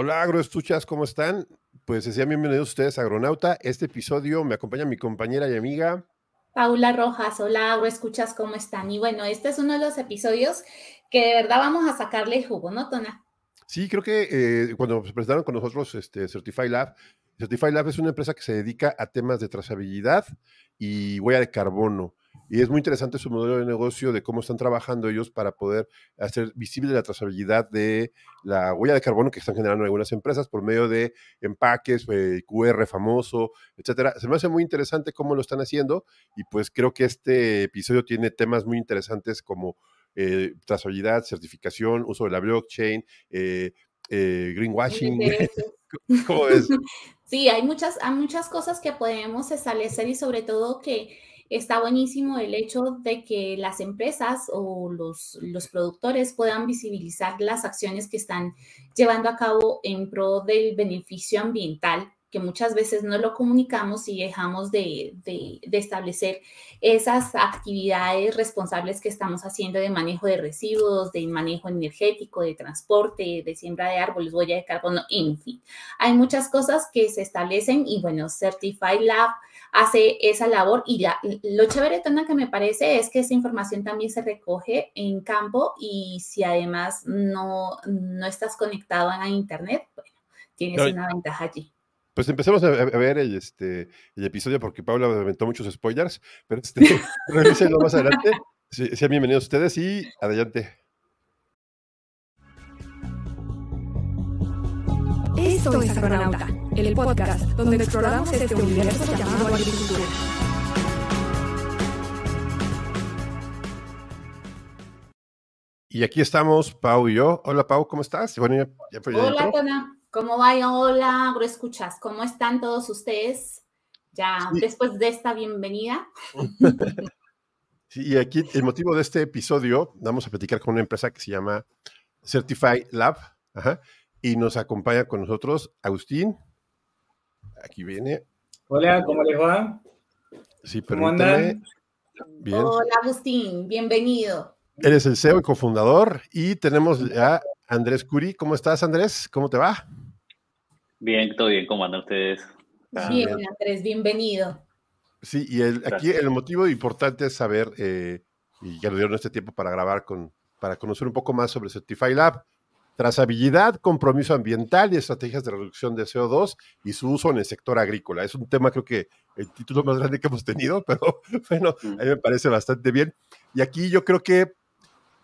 Hola, agroestuchas, ¿cómo están? Pues sean bienvenidos ustedes a Agronauta. Este episodio me acompaña mi compañera y amiga. Paula Rojas, hola, agroescuchas, ¿cómo están? Y bueno, este es uno de los episodios que de verdad vamos a sacarle jugo, ¿no, Tona? Sí, creo que eh, cuando se presentaron con nosotros este, Certify Lab, Certify Lab es una empresa que se dedica a temas de trazabilidad y huella de carbono. Y es muy interesante su modelo de negocio, de cómo están trabajando ellos para poder hacer visible la trazabilidad de la huella de carbono que están generando algunas empresas por medio de empaques, eh, QR famoso, etcétera. Se me hace muy interesante cómo lo están haciendo y pues creo que este episodio tiene temas muy interesantes como eh, trazabilidad, certificación, uso de la blockchain, eh, greenwashing. ¿Cómo es? Sí, hay muchas, hay muchas cosas que podemos establecer y sobre todo que está buenísimo el hecho de que las empresas o los, los, productores puedan visibilizar las acciones que están llevando a cabo en pro del beneficio ambiental que muchas veces no lo comunicamos y dejamos de, de, establecer esas actividades responsables que estamos haciendo de manejo de residuos, de manejo energético, de transporte, de siembra de árboles, huella de carbono, en fin. Hay muchas cosas que se establecen y bueno, Certified Lab hace esa labor y la, lo chévere, Tona, que me parece es que esa información también se recoge en campo y si además no, no estás conectado a Internet, bueno, tienes una ventaja allí. Pues empecemos a, ver el, este, el episodio porque Paula me aventó muchos spoilers, pero este, revísenlo más adelante. sean bienvenidos ustedes y adelante. Esto es Agronauta, el podcast donde exploramos este universo llamado agricultura. Y aquí estamos, Pau y yo. Hola, Pau, ¿cómo estás? Hola, Tona. ¿Cómo va? Hola, escuchas. ¿Cómo están todos ustedes? Ya después de esta bienvenida. Sí, y aquí el motivo de este episodio, vamos a platicar con una empresa que se llama Certify Lab, y nos acompaña con nosotros Agustín. Aquí viene. Hola, ¿cómo les va? Sí, ¿Cómo andan? Bien. Hola, Agustín, bienvenido. Eres el CEO y cofundador y tenemos a Andrés Curi. ¿Cómo estás, Andrés? ¿Cómo te va? Bien, todo bien. ¿Cómo andan ustedes? Bien, Andrés, bienvenido. Sí, y el, aquí el motivo importante es saber, eh, y ya lo dieron este tiempo para grabar, con, para conocer un poco más sobre Certify Lab, trazabilidad, compromiso ambiental y estrategias de reducción de CO2 y su uso en el sector agrícola. Es un tema, creo que el título más grande que hemos tenido, pero bueno, a mí me parece bastante bien. Y aquí yo creo que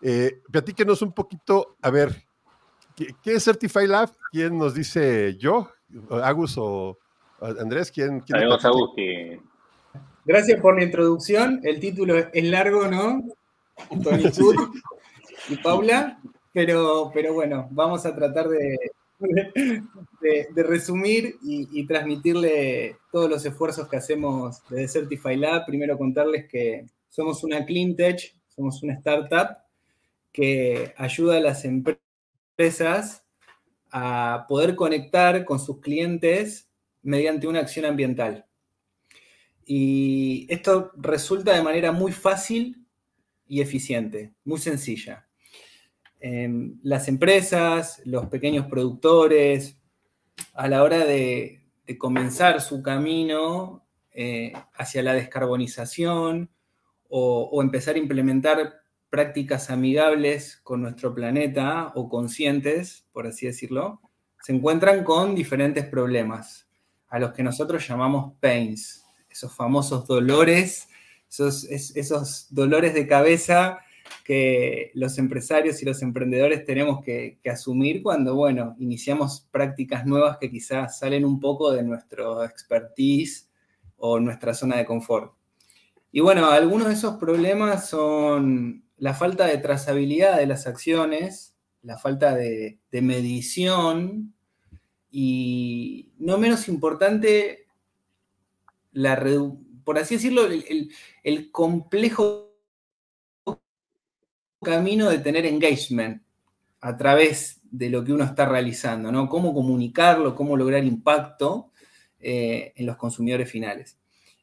eh, platíquenos un poquito, a ver, ¿qué, es Certify Lab? ¿Quién nos dice yo? ¿Agus o Andrés? ¿Quién? quién Agus que... Gracias por la introducción. El título es largo, ¿no? Tony y Paula, pero, pero bueno, vamos a tratar de, de, resumir y, y, transmitirle todos los esfuerzos que hacemos desde Certify Lab. Primero contarles que somos una clean tech, somos una startup que ayuda a las empresas a poder conectar con sus clientes mediante una acción ambiental. Y esto resulta de manera muy fácil y eficiente, muy sencilla. Em, las empresas, los pequeños productores, a la hora de, comenzar su camino eh, hacia la descarbonización o, o, empezar a implementar prácticas amigables con nuestro planeta o conscientes, por así decirlo, se encuentran con diferentes problemas, a los que nosotros llamamos pains, esos famosos dolores, esos, dolores de cabeza que los empresarios y los emprendedores tenemos que, que, asumir cuando, bueno, iniciamos prácticas nuevas que quizás salen un poco de nuestro expertise o nuestra zona de confort. Y bueno, algunos de esos problemas son la falta de trazabilidad de las acciones, la falta de, medición y, no menos importante, la por así decirlo, el, complejo camino de tener engagement a través de lo que uno está realizando, ¿no? Cómo comunicarlo, cómo lograr impacto eh, en los consumidores finales.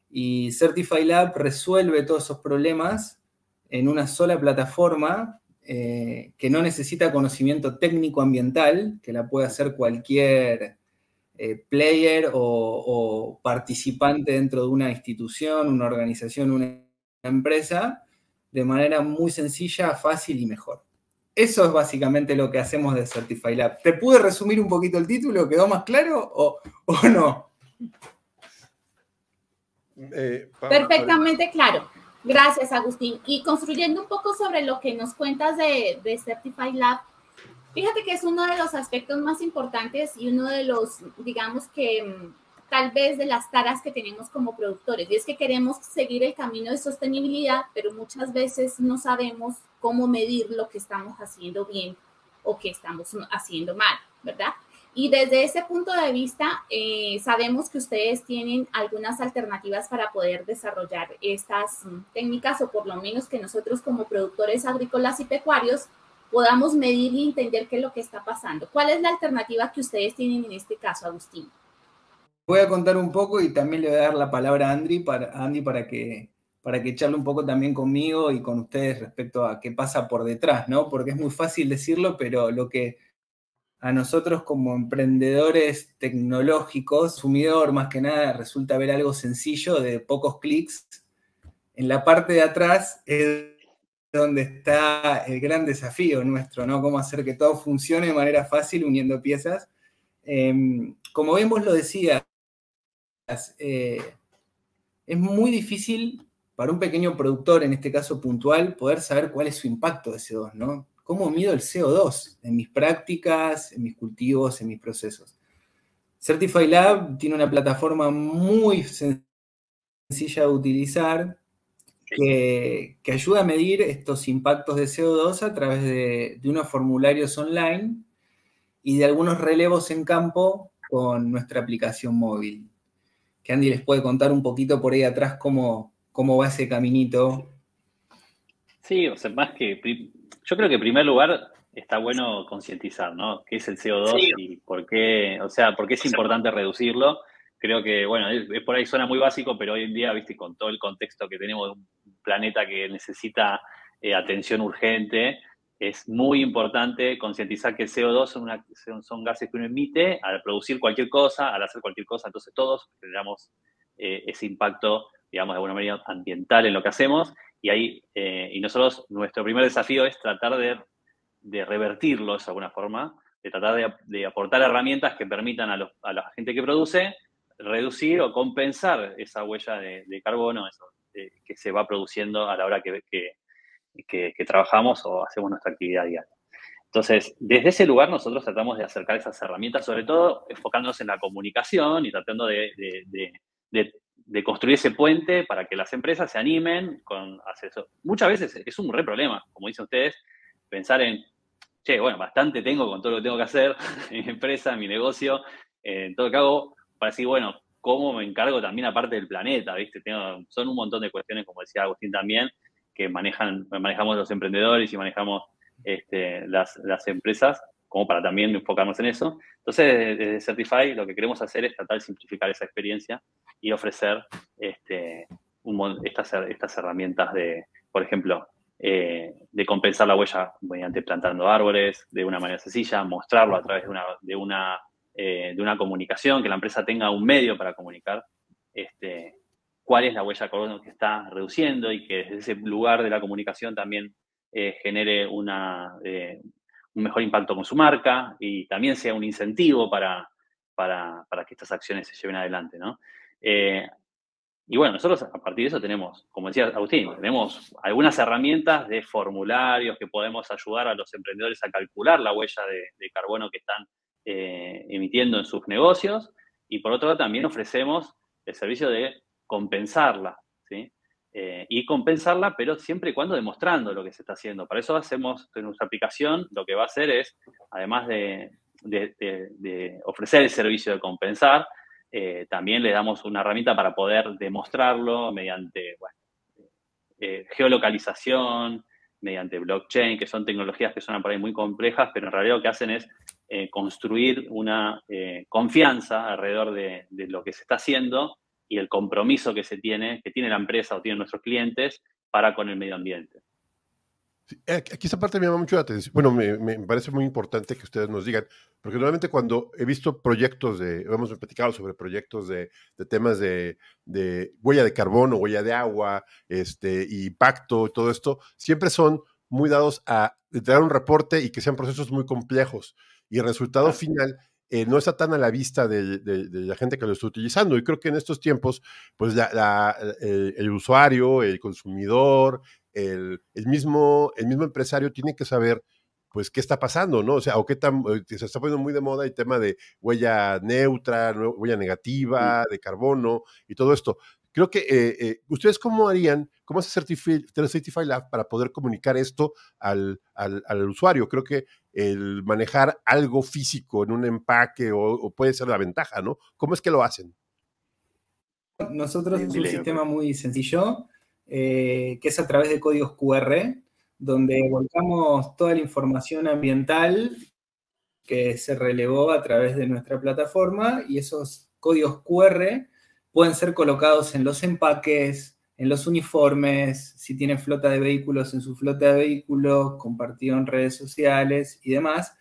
Y Certify Lab resuelve todos esos problemas en una sola plataforma eh, que no necesita conocimiento técnico ambiental, que la puede hacer cualquier eh, player o, participante dentro de una institución, una organización, una empresa, de manera muy sencilla, fácil y mejor. Eso es básicamente lo que hacemos de Certify Lab. ¿Te pude resumir un poquito el título? ¿Quedó más claro o, no? Eh, Perfectamente claro. Gracias, Agustín. Y construyendo un poco sobre lo que nos cuentas de, de Certify Lab, fíjate que es uno de los aspectos más importantes y uno de los, digamos que mm, tal vez de las taras que tenemos como productores. Y es que queremos seguir el camino de sostenibilidad, pero muchas veces no sabemos cómo medir lo que estamos haciendo bien o que estamos haciendo mal, ¿verdad? Y desde ese punto de vista, eh, sabemos que ustedes tienen algunas alternativas para poder desarrollar estas mm, técnicas o por lo menos que nosotros como productores agrícolas y pecuarios podamos medir y entender qué es lo que está pasando. ¿Cuál es la alternativa que ustedes tienen en este caso, Agustín? Voy a contar un poco y también le voy a dar la palabra a Andy para, Andy para que para que charle un poco también conmigo y con ustedes respecto a qué pasa por detrás, ¿no? Porque es muy fácil decirlo, pero lo que a nosotros como emprendedores tecnológicos, sumidor más que nada, resulta ver algo sencillo de pocos clics. En la parte de atrás es donde está el gran desafío nuestro, ¿no? Cómo hacer que todo funcione de manera fácil uniendo piezas. Em, como bien vos lo decías, eh, es muy difícil para un pequeño productor, en este caso puntual, poder saber cuál es su impacto de CO2, ¿no? ¿Cómo mido el CO2 en mis prácticas, en mis cultivos, en mis procesos? Certify Lab tiene una plataforma muy sencilla de utilizar que, ayuda a medir estos impactos de CO2 a través de, unos formularios online y de algunos relevos en campo con nuestra aplicación móvil. Que Andy les puede contar un poquito por ahí atrás cómo, cómo va ese caminito. Sí, o sea, más que yo creo que en primer lugar está bueno concientizar, ¿no? ¿Qué es el CO2 y por qué, o sea, por qué es importante reducirlo? Creo que, bueno, es, por ahí suena muy básico, pero hoy en día, viste, con todo el contexto que tenemos de un planeta que necesita eh, atención urgente, es muy importante concientizar que el CO2 son, son, gases que uno emite al producir cualquier cosa, al hacer cualquier cosa, entonces todos generamos eh, ese impacto, digamos, de alguna manera ambiental en lo que hacemos y ahí, eh, y nosotros, nuestro primer desafío es tratar de, de revertirlos de alguna forma, de tratar de, aportar herramientas que permitan a, la gente que produce reducir o compensar esa huella de, carbono que se va produciendo a la hora que, que, trabajamos o hacemos nuestra actividad diaria. Entonces, desde ese lugar nosotros tratamos de acercar esas herramientas, sobre todo enfocándonos en la comunicación y tratando de construir ese puente para que las empresas se animen con hacer eso. Muchas veces es un re problema, como dicen ustedes, pensar en, che, bueno, bastante tengo con todo lo que tengo que hacer en mi empresa, en mi negocio, en todo lo que hago, para decir, bueno, ¿cómo me encargo también aparte del planeta? ¿viste? Tengo, son un montón de cuestiones, como decía Agustín también, que manejan, manejamos los emprendedores y manejamos este, las, las empresas como para también enfocarnos en eso. Entonces, desde Certify lo que queremos hacer es tratar de simplificar esa experiencia y ofrecer este, estas, estas herramientas de, por ejemplo, eh, de compensar la huella mediante plantando árboles de una manera sencilla, mostrarlo a través de una, de una, eh, de una comunicación, que la empresa tenga un medio para comunicar este, cuál es la huella de carbono que está reduciendo y que desde ese lugar de la comunicación también eh, genere una, un mejor impacto con su marca y también sea un incentivo para, para, que estas acciones se lleven adelante, ¿no? Eh, y bueno, nosotros a partir de eso tenemos, como decía Agustín, tenemos algunas herramientas de formularios que podemos ayudar a los emprendedores a calcular la huella de, carbono que están eh, emitiendo en sus negocios y por otro lado también ofrecemos el servicio de compensarla, ¿sí? Eh, y compensarla, pero siempre y cuando demostrando lo que se está haciendo. Para eso hacemos en nuestra aplicación, lo que va a hacer es, además de, ofrecer el servicio de compensar, eh, también le damos una herramienta para poder demostrarlo mediante eh, geolocalización, mediante blockchain, que son tecnologías que son por ahí muy complejas, pero en realidad lo que hacen es construir una confianza alrededor de, lo que se está haciendo y el compromiso que se tiene, que tiene la empresa o tienen nuestros clientes para con el medio ambiente. Aquí esa parte me llama mucho la atención. Bueno, me, parece muy importante que ustedes nos digan, porque normalmente cuando he visto proyectos de, hemos platicado sobre proyectos de, temas de, huella de carbono, huella de agua, este, impacto, todo esto, siempre son muy dados a entregar un reporte y que sean procesos muy complejos. Y el resultado final eh, no está tan a la vista de, la gente que lo está utilizando. Y creo que en estos tiempos, pues el, usuario, el consumidor, el, mismo, el mismo empresario tiene que saber pues qué está pasando, ¿no? O sea, o qué tan, eh, se está poniendo muy de moda el tema de huella neutra, huella negativa, de carbono y todo esto. Creo que eh, ustedes cómo harían, cómo hace Certify, Lab para poder comunicar esto al, al, usuario. Creo que el manejar algo físico en un empaque o, puede ser la ventaja, ¿no? ¿Cómo es que lo hacen? Nosotros es un sistema muy sencillo, eh, que es a través de códigos QR, donde volcamos toda la información ambiental que se relevó a través de nuestra plataforma y esos códigos QR pueden ser colocados en los empaques, en los uniformes, si tienen flota de vehículos en su flota de vehículos, compartido en redes sociales y demás.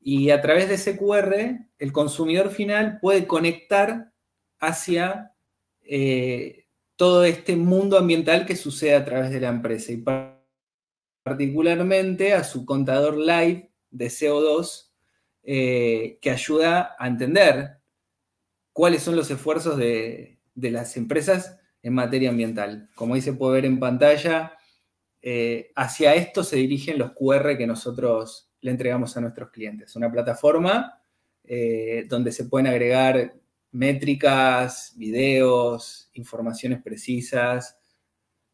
Y a través de ese QR, el consumidor final puede conectar hacia eh, todo este mundo ambiental que sucede a través de la empresa y particularmente a su contador live de CO2 eh, que ayuda a entender cuáles son los esfuerzos de, de las empresas en materia ambiental. Como ahí se puede ver en pantalla, eh, hacia esto se dirigen los QR que nosotros le entregamos a nuestros clientes. Una plataforma eh, donde se pueden agregar métricas, videos, informaciones precisas.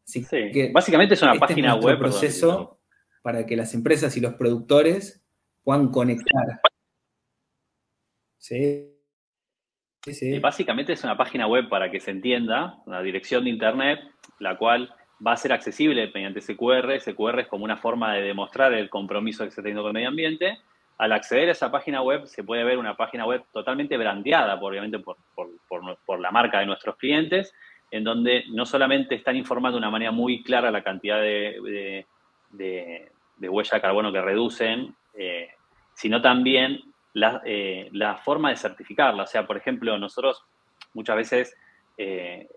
sí, básicamente es una este página web. proceso para que las empresas y los productores puedan conectar. Sí. Sí, básicamente es una página web para que se entienda, una dirección de internet, la cual va a ser accesible mediante SQR. SQR es como una forma de demostrar el compromiso que se está teniendo con el medio ambiente. Al acceder a esa página web se puede ver una página web totalmente brandeada, obviamente por, por, la marca de nuestros clientes, en donde no solamente están informando de una manera muy clara la cantidad de, huella de carbono que reducen, eh, sino también eh, la, forma de certificarla. O sea, por ejemplo, nosotros muchas veces eh,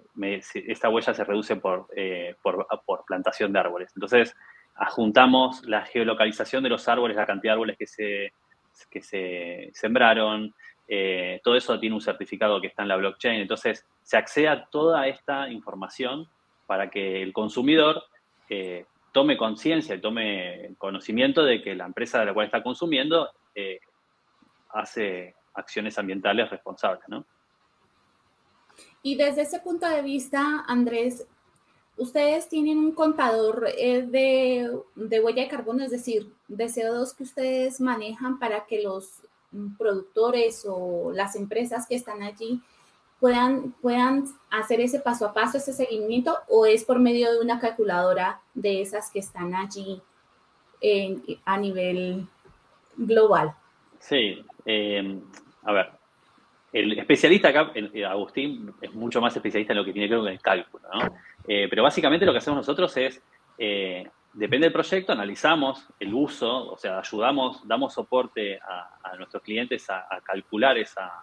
esta huella se reduce eh, por, por, plantación de árboles. Entonces, adjuntamos la geolocalización de los árboles, la cantidad de árboles que se, que se sembraron, todo eso tiene un certificado que está en la blockchain. Entonces, se accede a toda esta información para que el consumidor tome conciencia y tome conocimiento de que la empresa de la cual está consumiendo hace acciones ambientales responsables, ¿no? Y desde ese punto de vista, Andrés, ustedes tienen un contador eh, de, huella de carbono, es decir, de CO2 que ustedes manejan para que los productores o las empresas que están allí puedan, puedan hacer ese paso a paso, ese seguimiento, o es por medio de una calculadora de esas que están allí a nivel global. Sí, eh, a ver, el especialista acá, Agustín, es mucho más especialista en lo que tiene que ver con el cálculo, ¿no? Eh, pero básicamente lo que hacemos nosotros es, eh, depende del proyecto, analizamos el uso, o sea, ayudamos, damos soporte a, nuestros clientes a, calcular esa,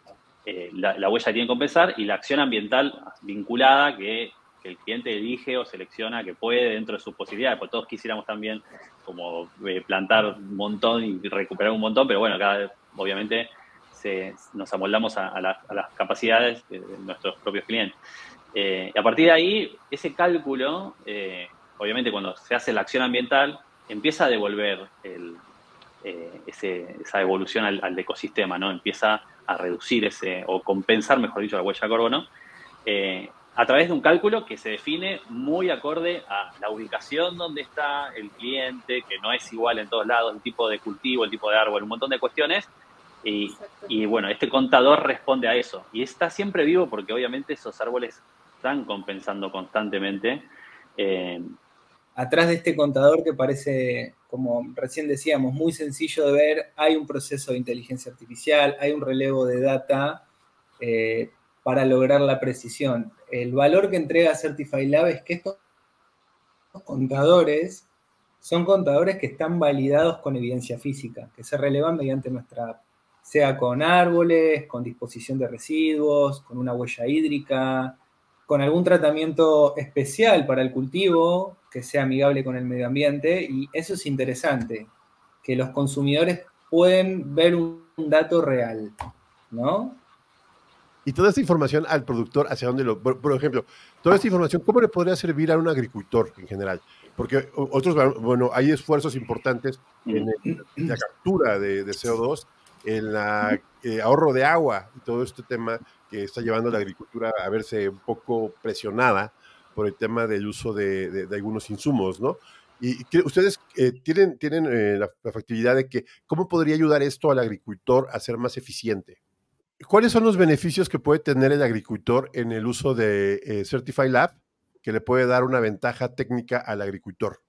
la, huella que tienen que compensar y la acción ambiental vinculada que, el cliente elige o selecciona que puede dentro de sus posibilidades, porque todos quisiéramos también como plantar un montón y recuperar un montón, pero bueno, cada obviamente nos amoldamos a, las capacidades de, nuestros propios clientes. Eh, y a partir de ahí, ese cálculo, eh, obviamente cuando se hace la acción ambiental, empieza a devolver eh, esa evolución al, ecosistema, ¿no? Empieza a reducir ese, o compensar, mejor dicho, la huella de carbono, a través de un cálculo que se define muy acorde a la ubicación donde está el cliente, que no es igual en todos lados, el tipo de cultivo, el tipo de árbol, un montón de cuestiones, y, bueno, este contador responde a eso. Y está siempre vivo porque obviamente esos árboles están compensando constantemente. Eh, Atrás de este contador que parece, como recién decíamos, muy sencillo de ver, hay un proceso de inteligencia artificial, hay un relevo de data eh, para lograr la precisión. El valor que entrega Certify Lab es que estos contadores son contadores que están validados con evidencia física, que se relevan mediante nuestra app, sea con árboles, con disposición de residuos, con una huella hídrica, con algún tratamiento especial para el cultivo que sea amigable con el medio ambiente. Y eso es interesante, que los consumidores pueden ver un dato real, ¿no? Y toda esta información al productor, ¿hacia dónde lo...? Por, ejemplo, toda esta información, ¿cómo le podría servir a un agricultor en general? Porque otros, bueno, hay esfuerzos importantes en, la captura de, CO2, en el eh, ahorro de agua y todo este tema que está llevando a la agricultura a verse un poco presionada por el tema del uso de, algunos insumos, ¿no? Y que ustedes eh, tienen, tienen eh, la, la factibilidad de que, ¿cómo podría ayudar esto al agricultor a ser más eficiente? ¿Cuáles son los beneficios que puede tener el agricultor en el uso de eh, Certify Lab que le puede dar una ventaja técnica al agricultor?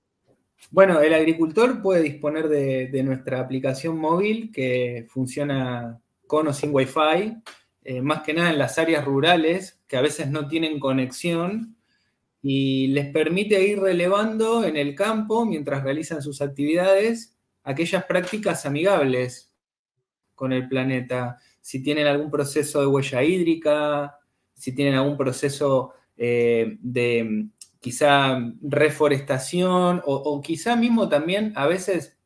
Bueno, el agricultor puede disponer de, nuestra aplicación móvil que funciona con o sin Wi-Fi, eh, más que nada en las áreas rurales que a veces no tienen conexión y les permite ir relevando en el campo mientras realizan sus actividades aquellas prácticas amigables con el planeta. Si tienen algún proceso de huella hídrica, si tienen algún proceso eh, de quizá reforestación o, quizá mismo también a veces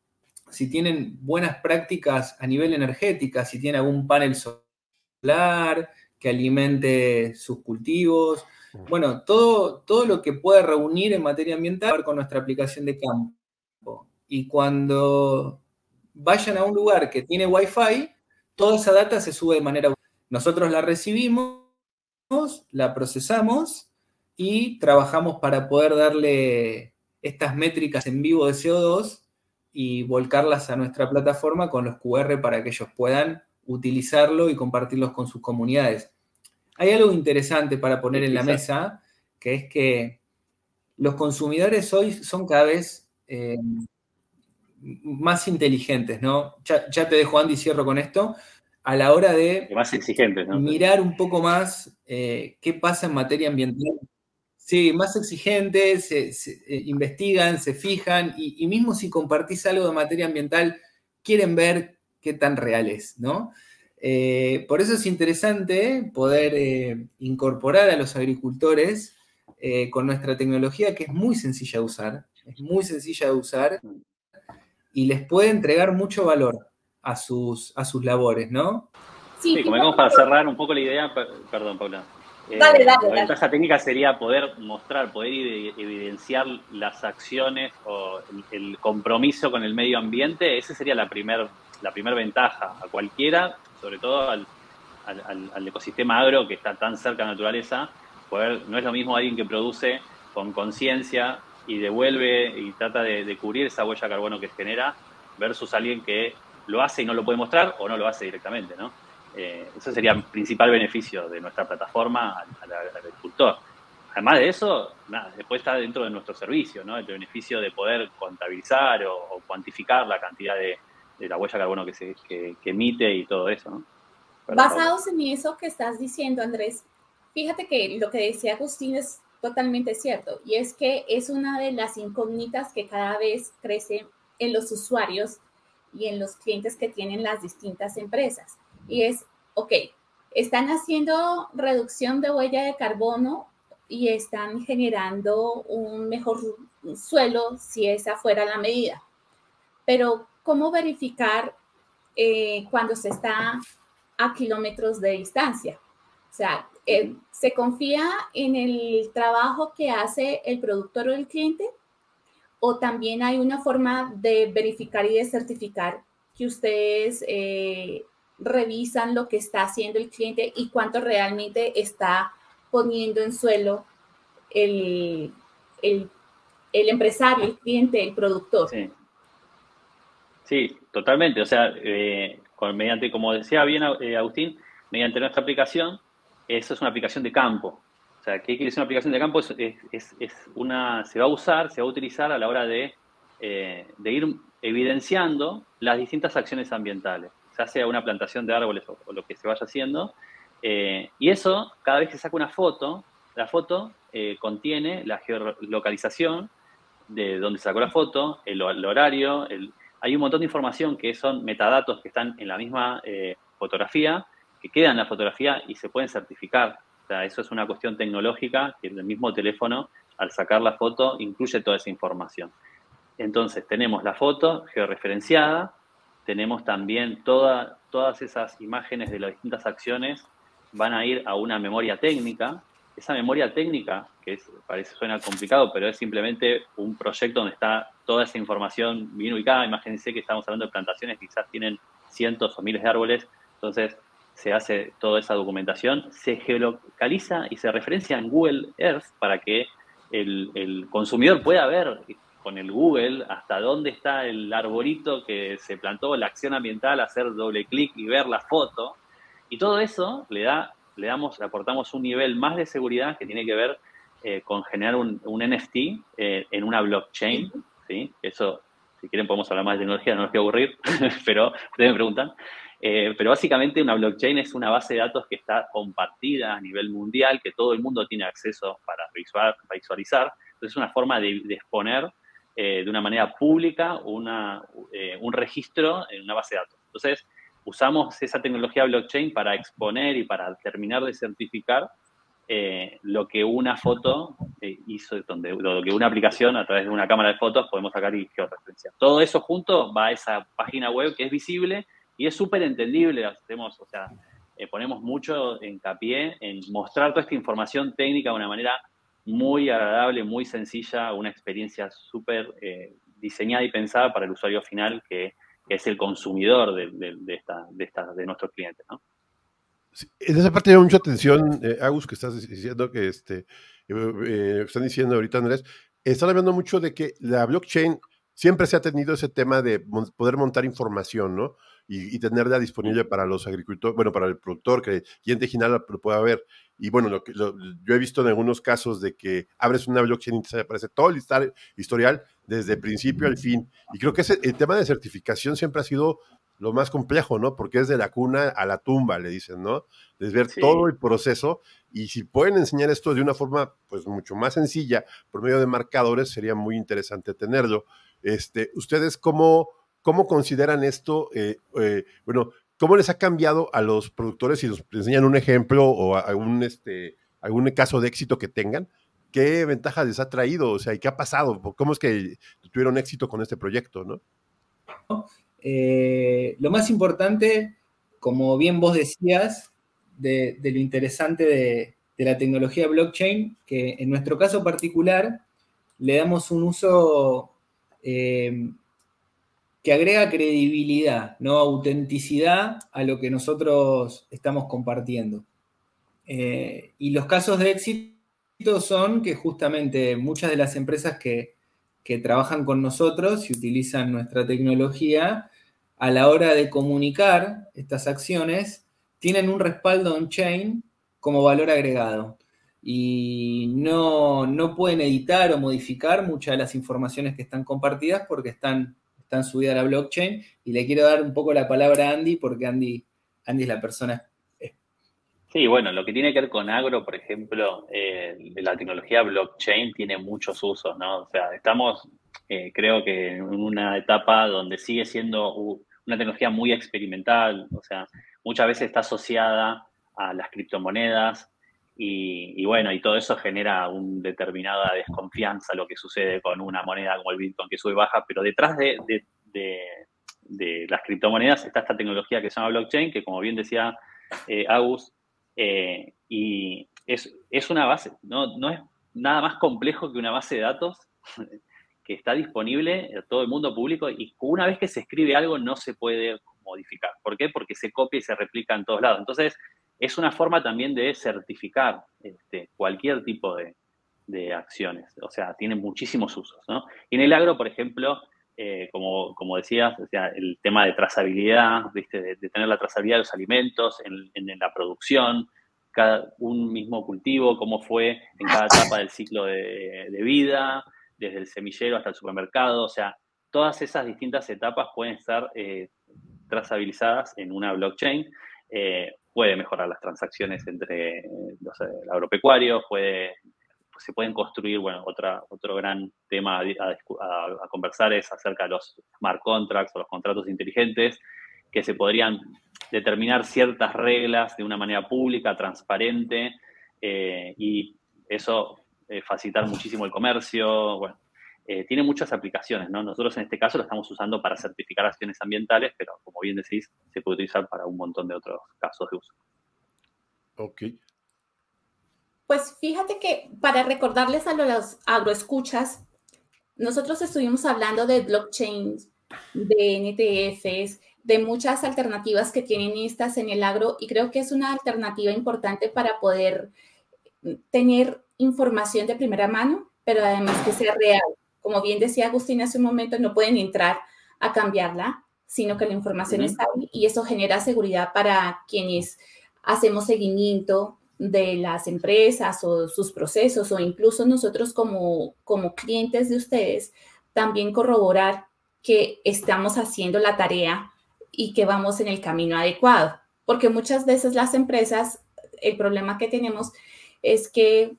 si tienen buenas prácticas a nivel energética, si tienen algún panel solar que alimente sus cultivos. Bueno, todo, todo lo que pueda reunir en materia ambiental con nuestra aplicación de campo. Y cuando vayan a un lugar que tiene Wi-Fi, toda esa data se sube de manera... Nosotros la recibimos, la procesamos y trabajamos para poder darle estas métricas en vivo de CO2 y volcarlas a nuestra plataforma con los QR para que ellos puedan utilizarlo y compartirlos con sus comunidades. Hay algo interesante para poner en la mesa, que es que los consumidores hoy son cada vez eh, más inteligentes, ¿no? Ya, te dejo, Andy, cierro con esto. A la hora de más exigentes, mirar un poco más eh, qué pasa en materia ambiental. Sí, más exigentes, se, eh, investigan, se fijan, y, mismo si compartís algo de materia ambiental, quieren ver qué tan real es, ¿no? Eh, por eso es interesante poder incorporar a los agricultores con nuestra tecnología, que es muy sencilla de usar, es muy sencilla de usar, y les puede entregar mucho valor a sus, a sus labores, ¿no? Sí, como vamos para cerrar un poco la idea, perdón, Paula. Eh, dale, dale, la ventaja técnica sería poder mostrar, poder evidenciar las acciones o el, compromiso con el medio ambiente. Esa sería la primera la primer ventaja a cualquiera, sobre todo al, al, ecosistema agro que está tan cerca de la naturaleza. Poder, no es lo mismo alguien que produce con conciencia y devuelve y trata de, cubrir esa huella de carbono que genera versus alguien que lo hace y no lo puede mostrar o no lo hace directamente, ¿no? Eh, ese sería el principal beneficio de nuestra plataforma al, agricultor. Además de eso, nada, después está dentro de nuestro servicio, ¿no? El beneficio de poder contabilizar o, cuantificar la cantidad de, la huella de carbono que, se, que, emite y todo eso, ¿no? Basados en eso que estás diciendo, Andrés, fíjate que lo que decía Agustín es totalmente cierto. Y es que es una de las incógnitas que cada vez crece en los usuarios y en los clientes que tienen las distintas empresas. Y es, ok, están haciendo reducción de huella de carbono y están generando un mejor suelo si esa fuera la medida. Pero, ¿cómo verificar eh, cuando se está a kilómetros de distancia? O sea, eh, ¿se confía en el trabajo que hace el productor o el cliente? ¿O también hay una forma de verificar y de certificar que ustedes eh, revisan lo que está haciendo el cliente y cuánto realmente está poniendo en suelo el, empresario, el cliente, el productor? Sí, totalmente. O sea, eh, mediante, como decía bien Agustín, mediante nuestra aplicación eso es una aplicación de campo. O sea, ¿qué quiere decir una aplicación de campo? Es, una, se va a usar, se va a utilizar a la hora de, eh, ir evidenciando las distintas acciones ambientales, ya sea una plantación de árboles o, lo que se vaya haciendo. Eh, y eso, cada vez que saca una foto, la foto eh, contiene la geolocalización de dónde sacó la foto, el, horario, hay un montón de información que son metadatos que están en la misma eh, fotografía, que quedan en la fotografía y se pueden certificar. Eso es una cuestión tecnológica que el mismo teléfono, al sacar la foto, incluye toda esa información. Entonces, tenemos la foto georreferenciada, tenemos también todas esas imágenes de las distintas acciones, van a ir a una memoria técnica, esa memoria técnica, que es, parece suena complicado, pero es simplemente un proyecto donde está toda esa información bien ubicada. Imagínense que estamos hablando de plantaciones quizás tienen cientos o miles de árboles, entonces se hace toda esa documentación, se geolocaliza y se referencia en Google Earth para que el, el consumidor pueda ver con el Google hasta dónde está el arbolito que se plantó, la acción ambiental, hacer doble clic y ver la foto. Y todo eso le da le damos, le aportamos un nivel más de seguridad que tiene que ver eh, con generar un, NFT eh, en una blockchain, ¿sí? Eso, si quieren podemos hablar más de tecnología, no nos quiero aburrir, pero ustedes me preguntan. Eh, pero básicamente una blockchain es una base de datos que está compartida a nivel mundial, que todo el mundo tiene acceso para visualizar. Entonces es una forma de, exponer de una manera pública una, un registro en una base de datos. Entonces, usamos esa tecnología blockchain para exponer y para terminar de certificar eh, lo que una foto eh, hizo, donde, lo que una aplicación a través de una cámara de fotos podemos sacar y georreferenciar. Todo eso junto va a esa página web que es visible y es súper entendible. Hacemos, o sea, eh, ponemos mucho hincapié en mostrar toda esta información técnica de una manera muy agradable, muy sencilla, una experiencia súper diseñada y pensada para el usuario final que es el consumidor de, esta, de, nuestros clientes, ¿no? en esa parte llama mucha atención, eh, Agus, que estás diciendo que este, eh, eh, están diciendo ahorita, Andrés, están hablando mucho de que la blockchain siempre se ha tenido ese tema de poder montar información, ¿no? Y, tenerla disponible para los agricultores, bueno, para el productor, que cliente final lo pueda ver. Y bueno, lo que yo he visto en algunos casos de que abres una blockchain y te aparece todo el historial desde el principio al fin. Y creo que ese, el tema de certificación siempre ha sido lo más complejo, ¿no? Porque es de la cuna a la tumba, le dicen, ¿no? Es ver todo el proceso y si pueden enseñar esto de una forma, pues, mucho más sencilla, por medio de marcadores, sería muy interesante tenerlo. Este, ¿Ustedes cómo, cómo consideran esto? Eh, eh, bueno, ¿cómo les ha cambiado a los productores si nos enseñan un ejemplo o algún, este, algún caso de éxito que tengan? ¿Qué ventajas les ha traído? O sea, ¿y qué ha pasado? ¿Cómo es que tuvieron éxito con este proyecto, no? Eh, lo más importante, como bien vos decías, de, lo interesante de, la tecnología blockchain, que en nuestro caso particular le damos un uso que agrega credibilidad, ¿no? autenticidad a lo que nosotros estamos compartiendo. Eh, y los casos de éxito son que justamente muchas de las empresas que, trabajan con nosotros y utilizan nuestra tecnología, a la hora de comunicar estas acciones, tienen un respaldo on-chain como valor agregado y no, no, pueden editar o modificar muchas de las informaciones que están compartidas porque están, están subidas a la blockchain. Y le quiero dar un poco la palabra a Andy porque Andy, Andy es la persona. Sí, bueno, lo que tiene que ver con agro, por ejemplo, eh, la tecnología blockchain tiene muchos usos, ¿no? O sea, estamos, eh, creo que en una etapa donde sigue siendo una tecnología muy experimental, o sea, muchas veces está asociada a las criptomonedas, y, bueno, y todo eso genera una determinada desconfianza, lo que sucede con una moneda como el Bitcoin que sube y baja, pero detrás de, las criptomonedas está esta tecnología que se llama blockchain, que como bien decía eh, Agus, eh, y es, es, una base, no, no es nada más complejo que una base de datos que está disponible a todo el mundo público y una vez que se escribe algo no se puede modificar. ¿Por qué? Porque se copia y se replica en todos lados. Entonces, es una forma también de certificar este, cualquier tipo de, acciones. O sea, tiene muchísimos usos. ¿no? En el agro, por ejemplo, eh, como, como, decías, el tema de trazabilidad, ¿viste? De, tener la trazabilidad de los alimentos en, la producción, cada, un mismo cultivo, cómo fue en cada etapa del ciclo de, vida, desde el semillero hasta el supermercado. O sea, todas esas distintas etapas pueden estar eh, trazabilizadas en una blockchain. Eh, puede mejorar las transacciones entre los agropecuarios, puede se pueden construir, bueno, otra, otro gran tema a, conversar es acerca de los smart contracts o los contratos inteligentes, que se podrían determinar ciertas reglas de una manera pública, transparente, eh, y eso eh, facilitar muchísimo el comercio, bueno, eh, tiene muchas aplicaciones, ¿no? Nosotros en este caso lo estamos usando para certificar acciones ambientales, pero como bien decís, se puede utilizar para un montón de otros casos de uso. Ok. Pues fíjate que para recordarles a los agroescuchas, nosotros estuvimos hablando de blockchain, de NTFs, de muchas alternativas que tienen estas en el agro y creo que es una alternativa importante para poder tener información de primera mano, pero además que sea real. Como bien decía Agustín hace un momento, no pueden entrar a cambiarla, sino que la información está ahí y eso genera seguridad para quienes hacemos seguimiento de las empresas o sus procesos o incluso nosotros como, como clientes de ustedes, también corroborar que estamos haciendo la tarea y que vamos en el camino adecuado. Porque muchas veces las empresas, el problema que tenemos es que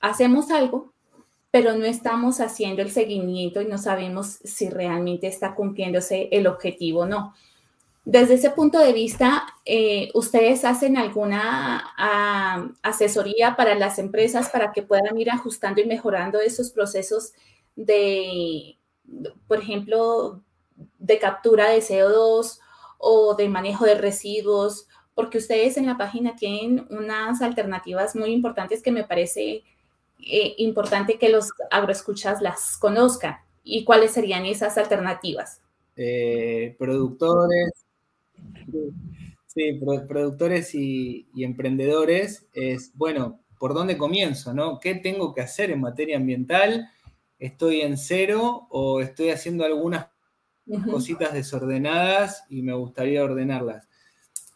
hacemos algo, pero no estamos haciendo el seguimiento y no sabemos si realmente está cumpliéndose el objetivo o no. Desde ese punto de vista, eh, ¿ustedes hacen alguna ah, asesoría para las empresas para que puedan ir ajustando y mejorando esos procesos de, por ejemplo, de captura de CO2 o de manejo de residuos? Porque ustedes en la página tienen unas alternativas muy importantes que me parece eh, importante que los agroescuchas las conozcan. ¿Y cuáles serían esas alternativas? Eh, productores, Sí, productores y, emprendedores es, bueno, ¿por dónde comienzo? ¿no? ¿Qué tengo que hacer en materia ambiental? ¿Estoy en cero o estoy haciendo algunas cositas desordenadas y me gustaría ordenarlas?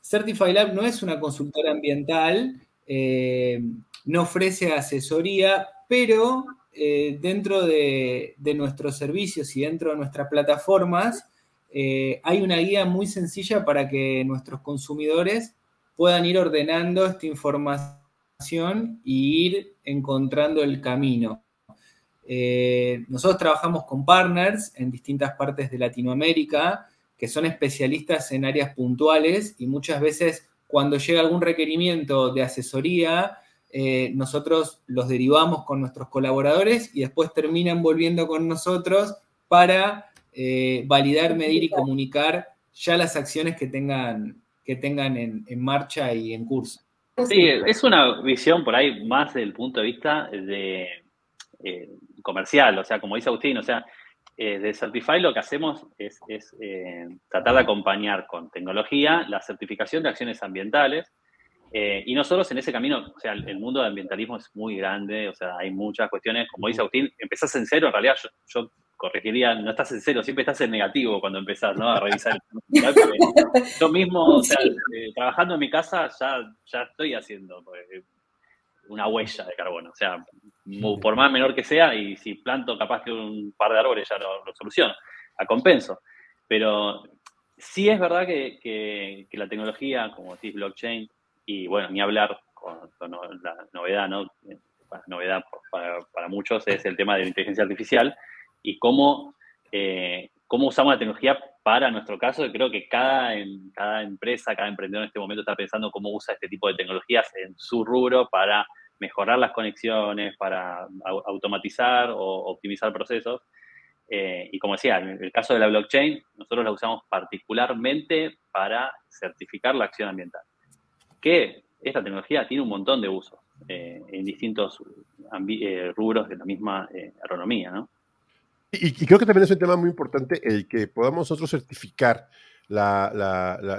Certify Lab no es una consultora ambiental, eh, no ofrece asesoría, pero eh, dentro de, nuestros servicios y dentro de nuestras plataformas eh, hay una guía muy sencilla para que nuestros consumidores puedan ir ordenando esta información y ir encontrando el camino. Eh, nosotros trabajamos con partners en distintas partes de Latinoamérica que son especialistas en áreas puntuales y muchas veces cuando llega algún requerimiento de asesoría, eh, nosotros los derivamos con nuestros colaboradores y después terminan volviendo con nosotros para eh, validar, medir y comunicar ya las acciones que tengan, que tengan en, marcha y en curso. Sí, es una visión por ahí más desde el punto de vista de eh, comercial, o sea, como dice Agustín, o sea, eh, de Certify lo que hacemos es, tratar de acompañar con tecnología la certificación de acciones ambientales, y nosotros en ese camino, o sea, el, mundo del ambientalismo es muy grande, o sea, hay muchas cuestiones, como dice Agustín, empezás en cero, en realidad yo corregiría, no estás en cero, siempre estás en negativo cuando empezás, ¿no? A revisar. yo mismo, o sea, eh, trabajando en mi casa, ya, ya estoy haciendo pues, una huella de carbono. O sea, por más menor que sea, y si planto capaz que un par de árboles ya lo, soluciono, a compenso. Pero sí es verdad que, la tecnología, como decís, blockchain, y bueno, ni hablar con, la novedad, ¿no? La novedad para, muchos es el tema de la inteligencia artificial y cómo, eh, cómo usamos la tecnología para nuestro caso. Creo que cada, cada empresa, cada emprendedor en este momento está pensando cómo usa este tipo de tecnologías en su rubro para mejorar las conexiones, para automatizar o optimizar procesos. Eh, y como decía, en el caso de la blockchain, nosotros la usamos particularmente para certificar la acción ambiental. Que esta tecnología tiene un montón de usos eh, en distintos rubros de la misma agronomía, ¿no? Y, creo que también es un tema muy importante el que podamos nosotros certificar la,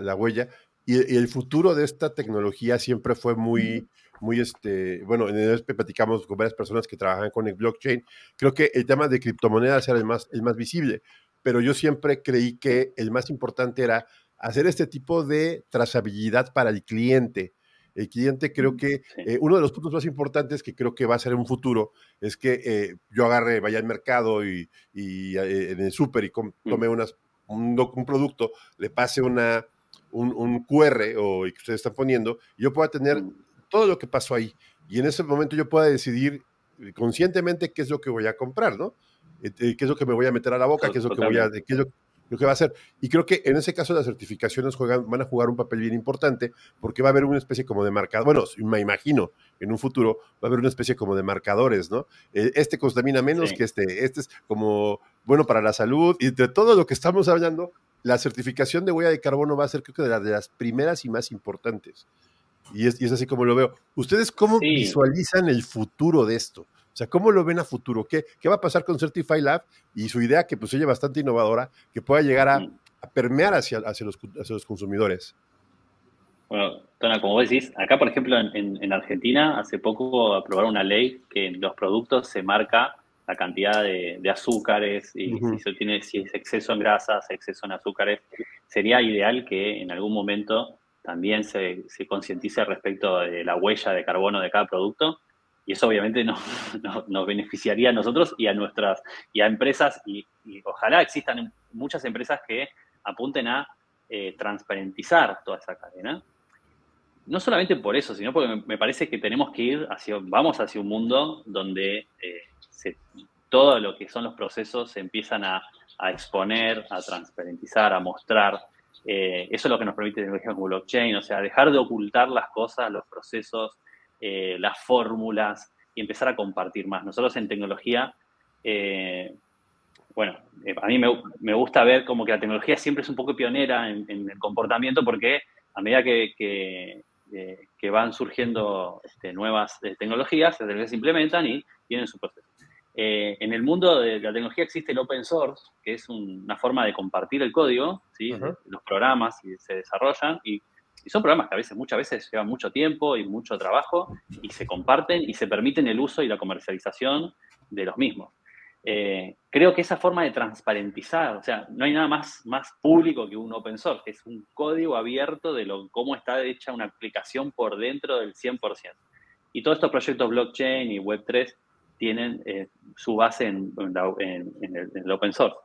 la, huella. Y, el futuro de esta tecnología siempre fue muy, muy, este, bueno, en el platicamos con varias personas que trabajan con el blockchain. Creo que el tema de criptomonedas era el más, el más visible, pero yo siempre creí que el más importante era hacer este tipo de trazabilidad para el cliente el cliente creo que eh, uno de los puntos más importantes que creo que va a ser en un futuro es que eh, yo agarre, vaya al mercado y, eh, en el súper y mm. tome unas, un, producto, le pase una, un, QR o que ustedes están poniendo, y yo pueda tener mm. todo lo que pasó ahí. Y en ese momento yo pueda decidir conscientemente qué es lo que voy a comprar, ¿no? Qué es lo que me voy a meter a la boca, qué es lo que voy a, qué es lo, que va a hacer. Y creo que en ese caso las certificaciones juegan, van a jugar un papel bien importante porque va a haber una especie como de marcador, bueno, me imagino en un futuro va a haber una especie como de marcadores, ¿no? Eh, este contamina menos que este, este es como bueno para la salud y de todo lo que estamos hablando, la certificación de huella de carbono va a ser creo que de, de las primeras y más importantes. Y es, y es, así como lo veo. ¿Ustedes cómo visualizan el futuro de esto? O sea, ¿cómo lo ven a futuro? ¿Qué, qué va a pasar con Certify Lab y su idea que pues bastante innovadora, que pueda llegar a, permear hacia, hacia, los, hacia los consumidores? Bueno, Tona, como vos decís, acá, por ejemplo, en, en, Argentina, hace poco aprobaron una ley que en los productos se marca la cantidad de, de azúcares y uh -huh. si, tiene, si es exceso en grasas, exceso en azúcares. Sería ideal que en algún momento también se, se concientice respecto de la huella de carbono de cada producto y eso obviamente nos no, beneficiaría a nosotros y a nuestras y a empresas y, ojalá existan muchas empresas que apunten a eh, transparentizar toda esa cadena. No solamente por eso, sino porque me, parece que tenemos que ir hacia, vamos hacia un mundo donde eh, se, todo lo que son los procesos se empiezan a, a exponer, a transparentizar, a mostrar. Eh, eso es lo que nos permite tecnología como blockchain, o sea, dejar de ocultar las cosas, los procesos, eh, las fórmulas y empezar a compartir más. Nosotros en tecnología, eh, bueno, eh, a mí me, me, gusta ver como que la tecnología siempre es un poco pionera en, en el comportamiento porque a medida que, que, que van surgiendo este, nuevas tecnologías, se implementan y tienen su proceso. en el mundo de la tecnología existe el open source, que es un, una forma de compartir el código, ¿sí? Uh -huh. los programas y se desarrollan y y son programas que a veces, muchas veces llevan mucho tiempo y mucho trabajo y se comparten y se permiten el uso y la comercialización de los mismos. Eh, creo que esa forma de transparentizar, o sea, no hay nada más, más público que un open source, que es un código abierto de lo, cómo está hecha una aplicación por dentro del 100%. Y todos estos proyectos blockchain y Web3 tienen eh, su base en, el, open source.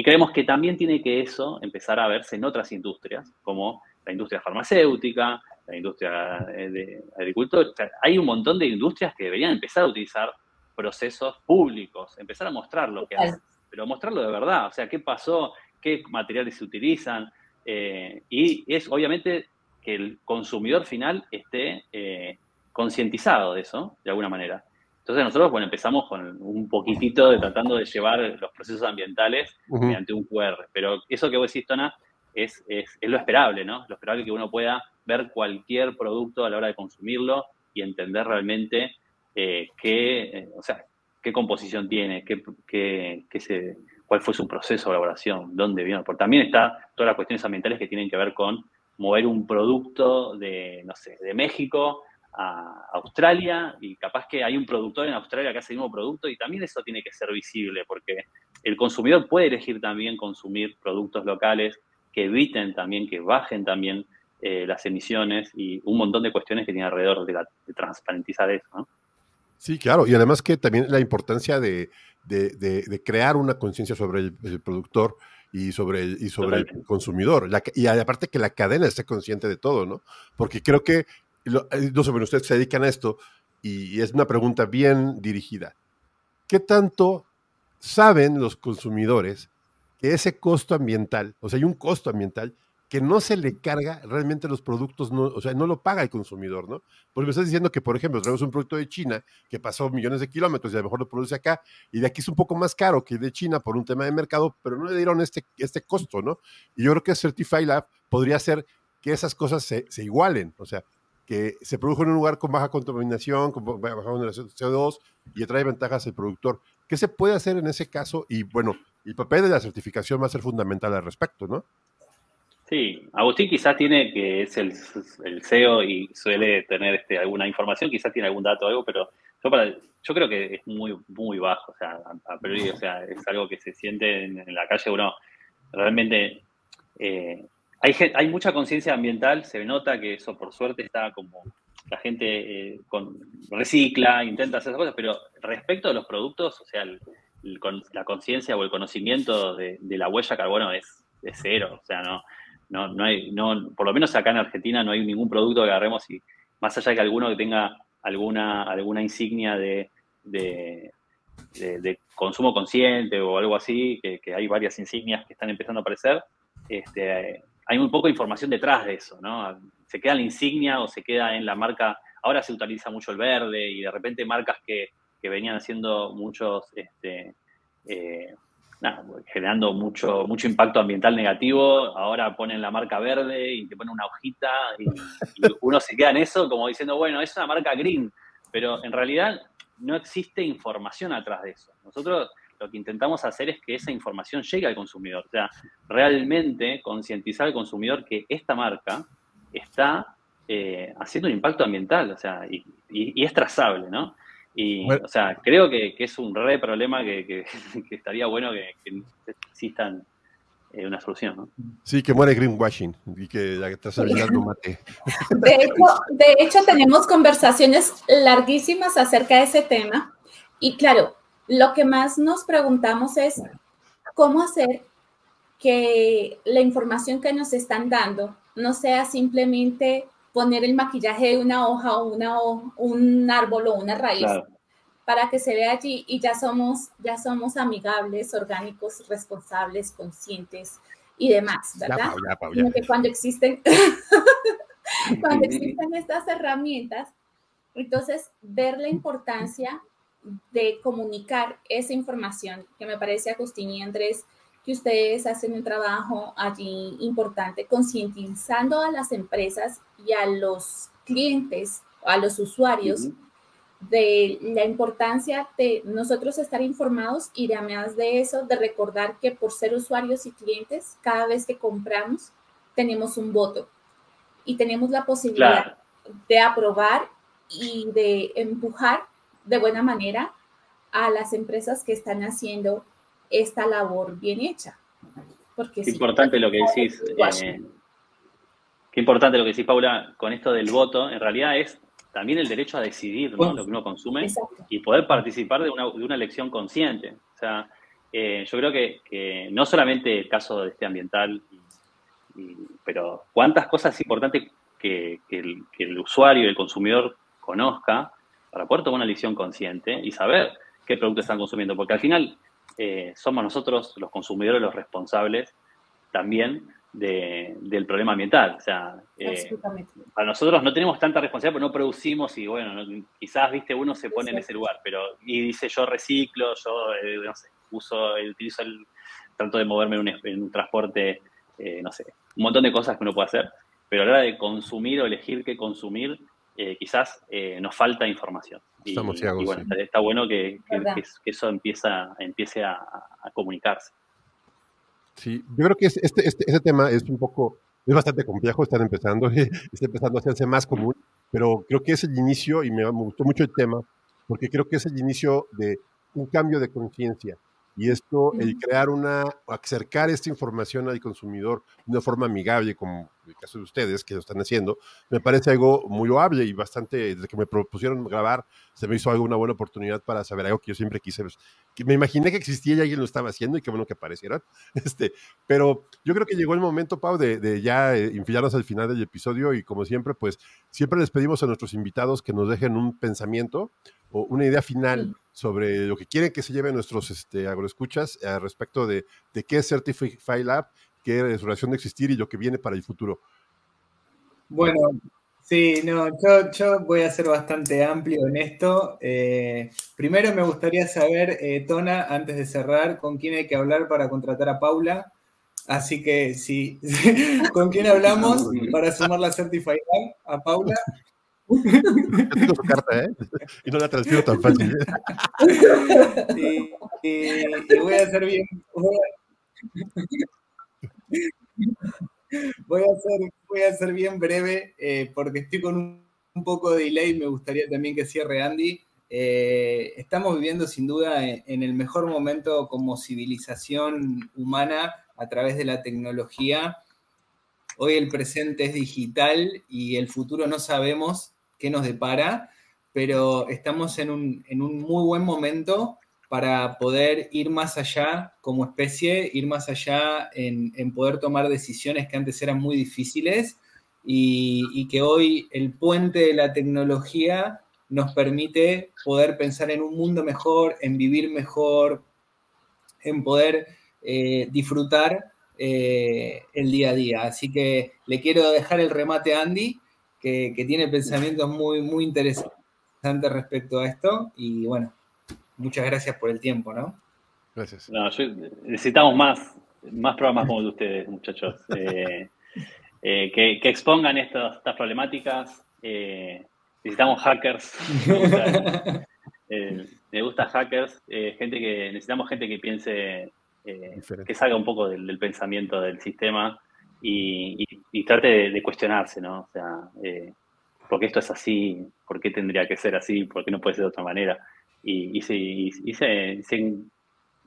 Y creemos que también tiene que eso empezar a verse en otras industrias, como la industria farmacéutica, la industria eh, de agricultura. O sea, hay un montón de industrias que deberían empezar a utilizar procesos públicos, empezar a mostrar lo que hacen, pero mostrarlo de verdad, o sea, qué pasó, qué materiales se utilizan, eh, y es obviamente que el consumidor final esté eh, concientizado de eso, de alguna manera. Entonces nosotros, bueno, empezamos con un poquitito de tratando de llevar los procesos ambientales uh -huh. mediante un QR, pero eso que vos decís, Tona, es, es, es, lo esperable, ¿no? Lo esperable que uno pueda ver cualquier producto a la hora de consumirlo y entender realmente eh, qué, eh, o sea, qué composición tiene, qué, qué, qué se, cuál fue su proceso de elaboración, dónde vino. Porque también está todas las cuestiones ambientales que tienen que ver con mover un producto de, no sé, de México a Australia y capaz que hay un productor en Australia que hace el mismo producto y también eso tiene que ser visible porque el consumidor puede elegir también consumir productos locales que eviten también, que bajen también eh, las emisiones y un montón de cuestiones que tiene alrededor de, la, de transparentizar eso. ¿no? Sí, claro, y además que también la importancia de, de, de, crear una conciencia sobre el, el, productor y sobre el, y sobre el consumidor, la, y aparte que la cadena esté consciente de todo, ¿no? Porque creo que, lo, eh, no sé, bueno, ustedes se dedican a esto y, es una pregunta bien dirigida. ¿Qué tanto saben los consumidores que ese costo ambiental, o sea, hay un costo ambiental que no se le carga realmente los productos, no, o sea, no lo paga el consumidor, ¿no? Porque me estás diciendo que, por ejemplo, traemos un producto de China que pasó millones de kilómetros y a lo mejor lo produce acá, y de aquí es un poco más caro que de China por un tema de mercado, pero no le dieron este, este costo, ¿no? Y yo creo que Certify Lab podría hacer que esas cosas se, se igualen, o sea, que se produjo en un lugar con baja contaminación, con baja contaminación de CO2 y trae ventajas al productor. ¿Qué se puede hacer en ese caso? Y bueno, el papel de la certificación va a ser fundamental al respecto, ¿no? Sí, Agustín quizás tiene, que es el, CEO y suele tener este, alguna información, quizás tiene algún dato o algo, pero yo, para, yo creo que es muy, muy bajo, o sea, a, priori, o sea, es algo que se siente en, en la calle, uno realmente... Eh, hay, hay mucha conciencia ambiental, se nota que eso por suerte está como la gente eh, con, recicla, intenta hacer esas cosas, pero respecto a los productos, o sea, el, el, la conciencia o el conocimiento de, la huella carbono es, cero, o sea, no, no, no hay, no, por lo menos acá en Argentina no hay ningún producto que agarremos y más allá de que alguno que tenga alguna, alguna insignia de, de, consumo consciente o algo así, que, hay varias insignias que están empezando a aparecer, este, hay poco de información detrás de eso, ¿no? Se queda la insignia o se queda en la marca, ahora se utiliza mucho el verde y de repente marcas que, venían haciendo muchos, este, eh, generando mucho, mucho impacto ambiental negativo, ahora ponen la marca verde y te ponen una hojita y, uno se queda en eso como diciendo, bueno, es una marca green, pero en realidad no existe información atrás de eso. Nosotros lo que intentamos hacer es que esa información llegue al consumidor, o sea, realmente concientizar al consumidor que esta marca está eh, haciendo un impacto ambiental, o sea, y, es trazable, ¿no? Y, o sea, creo que, es un re problema que, estaría bueno que, existan eh, una solución, ¿no? Sí, que muere greenwashing y que la trazabilidad no mate. De hecho, de hecho, tenemos conversaciones larguísimas acerca de ese tema y claro, lo que más nos preguntamos es cómo hacer que la información que nos están dando no sea simplemente poner el maquillaje de una hoja o una un árbol o una raíz para que se vea allí y ya somos, ya somos amigables, orgánicos, responsables, conscientes y demás, ¿verdad? que cuando existen, cuando existen estas herramientas, entonces ver la importancia de comunicar esa información, que me parece, Agustín y Andrés, que ustedes hacen un trabajo allí importante, concientizando a las empresas y a los clientes, a los usuarios, de la importancia de nosotros estar informados y además de eso, de recordar que por ser usuarios y clientes, cada vez que compramos, tenemos un voto y tenemos la posibilidad de aprobar y de empujar de buena manera a las empresas que están haciendo esta labor bien hecha. Porque qué importante lo que decís. Eh, qué importante lo que decís, Paula, con esto del voto. En realidad es también el derecho a decidir lo que uno consume y poder participar de una, de una elección consciente. O sea, eh, yo creo que, no solamente el caso de este ambiental, pero cuántas cosas es importante que, el, que el usuario, el consumidor conozca para poder tomar una elección consciente y saber qué productos están consumiendo, porque al final eh, somos nosotros los consumidores los responsables también del problema ambiental. O sea, eh, para nosotros no tenemos tanta responsabilidad porque no producimos y bueno, quizás, viste, uno se pone en ese lugar, pero y dice yo reciclo, yo, eh, no sé, uso, utilizo el, trato de moverme en un, en un transporte, no sé, un montón de cosas que uno puede hacer, pero a la hora de consumir o elegir qué consumir, eh, quizás eh, nos falta información. Y, bueno, está bueno que, eso empieza, empiece a, comunicarse. Sí, yo creo que este, este, este, tema es un poco, es bastante complejo, están empezando, está empezando a hacerse más común, pero creo que es el inicio, y me, me gustó mucho el tema, porque creo que es el inicio de un cambio de conciencia. Y esto, el crear una, acercar esta información al consumidor de una forma amigable, como el caso de ustedes que lo están haciendo, me parece algo muy loable y bastante, desde que me propusieron grabar, se me hizo algo una buena oportunidad para saber algo que yo siempre quise, pues, que me imaginé que existía y alguien lo estaba haciendo y qué bueno que aparecieran. Este, pero yo creo que llegó el momento, Pau, de, de ya eh, infilarnos al final del episodio y como siempre, pues siempre les pedimos a nuestros invitados que nos dejen un pensamiento o una idea final sobre lo que quieren que se lleven nuestros este, agroescuchas al eh, respecto de, de, qué es Certify Lab, qué es su relación de existir y lo que viene para el futuro. Bueno, sí, no, yo, voy a ser bastante amplio en esto. Eh, primero me gustaría saber, eh, Tona, antes de cerrar, con quién hay que hablar para contratar a Paula. Así que sí, ¿con quién hablamos para sumar la Certify Lab? A Paula. tengo su carta, ¿eh? Y no la transfiero tan fácil. Y, voy a hacer bien. Voy a, hacer, voy a ser bien breve eh, porque estoy con un, poco de delay. Me gustaría también que cierre Andy. Eh, estamos viviendo sin duda en, el mejor momento como civilización humana a través de la tecnología. Hoy el presente es digital y el futuro no sabemos qué nos depara, pero estamos en un, muy buen momento para poder ir más allá como especie, ir más allá en, poder tomar decisiones que antes eran muy difíciles y, que hoy el puente de la tecnología nos permite poder pensar en un mundo mejor, en vivir mejor, en poder eh, disfrutar eh, el día a día. Así que le quiero dejar el remate a Andy, que, tiene pensamientos muy, muy interesantes respecto a esto. Y bueno, muchas gracias por el tiempo, ¿no? Gracias. necesitamos más, más programas como el de ustedes, muchachos, eh, que, expongan estas problemáticas. necesitamos hackers. me gusta hackers, gente que necesitamos gente que piense eh, que salga un poco del, pensamiento del sistema y, trate de, cuestionarse, ¿no? O sea, eh, ¿por qué esto es así? ¿Por qué tendría que ser así? ¿Por qué no puede ser de otra manera? Y, y, se,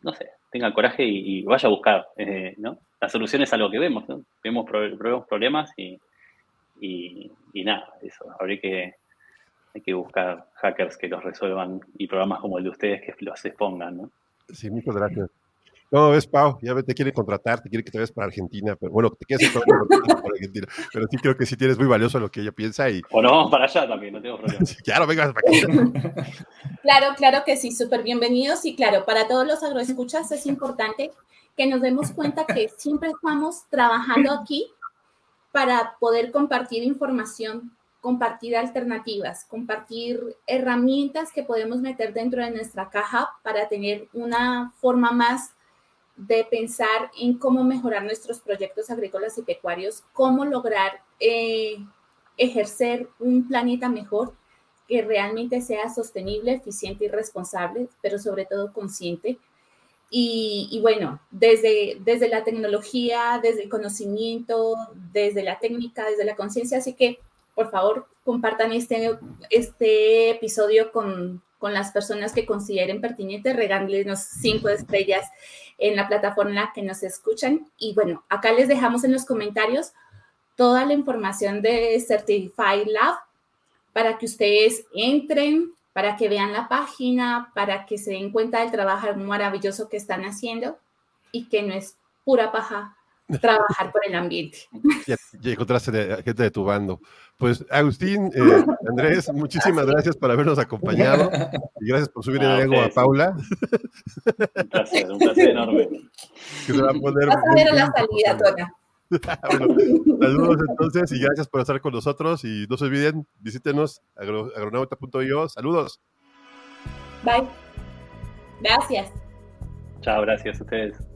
no sé, tenga coraje y, vaya a buscar, eh, ¿no? La solución es algo que vemos, ¿no? Vemos, problemas y, nada, eso, habría que, hay que buscar hackers que los resuelvan y programas como el de ustedes que los expongan, ¿no? Sí, muchas gracias. No, ves, Pau, ya te quiere contratar, te quiere que te vayas para Argentina, pero bueno, te quieres para Argentina, pero sí creo que sí tienes muy valioso lo que ella piensa y... O no, vamos para allá también, no tengo problema. claro, vengas para acá. claro, claro que sí, súper bienvenidos y claro, para todos los agroescuchas es importante que nos demos cuenta que siempre estamos trabajando aquí para poder compartir información, compartir alternativas, compartir herramientas que podemos meter dentro de nuestra caja para tener una forma más de pensar en cómo mejorar nuestros proyectos agrícolas y pecuarios, cómo lograr eh, ejercer un planeta mejor que realmente sea sostenible, eficiente y responsable, pero sobre todo consciente. Y, bueno, desde, desde la tecnología, desde el conocimiento, desde la técnica, desde la conciencia. Así que, por favor, compartan este, este episodio con, con las personas que consideren pertinente, regálenos cinco estrellas en la plataforma en la que nos escuchan. Y bueno, acá les dejamos en los comentarios toda la información de Certified Lab para que ustedes entren, para que vean la página, para que se den cuenta del trabajo maravilloso que están haciendo y que no es pura paja trabajar por el ambiente. Ya, encontraste gente de tu bando. Pues Agustín, eh, Andrés, muchísimas gracias por habernos acompañado y gracias por subir el ego a Paula. Un placer, un placer enorme. Que se va a poner Vas a ver la salida, Tona. saludos entonces y gracias por estar con nosotros y no se olviden, visítenos agronauta.io. Saludos. Bye. Gracias. Chao, gracias a ustedes.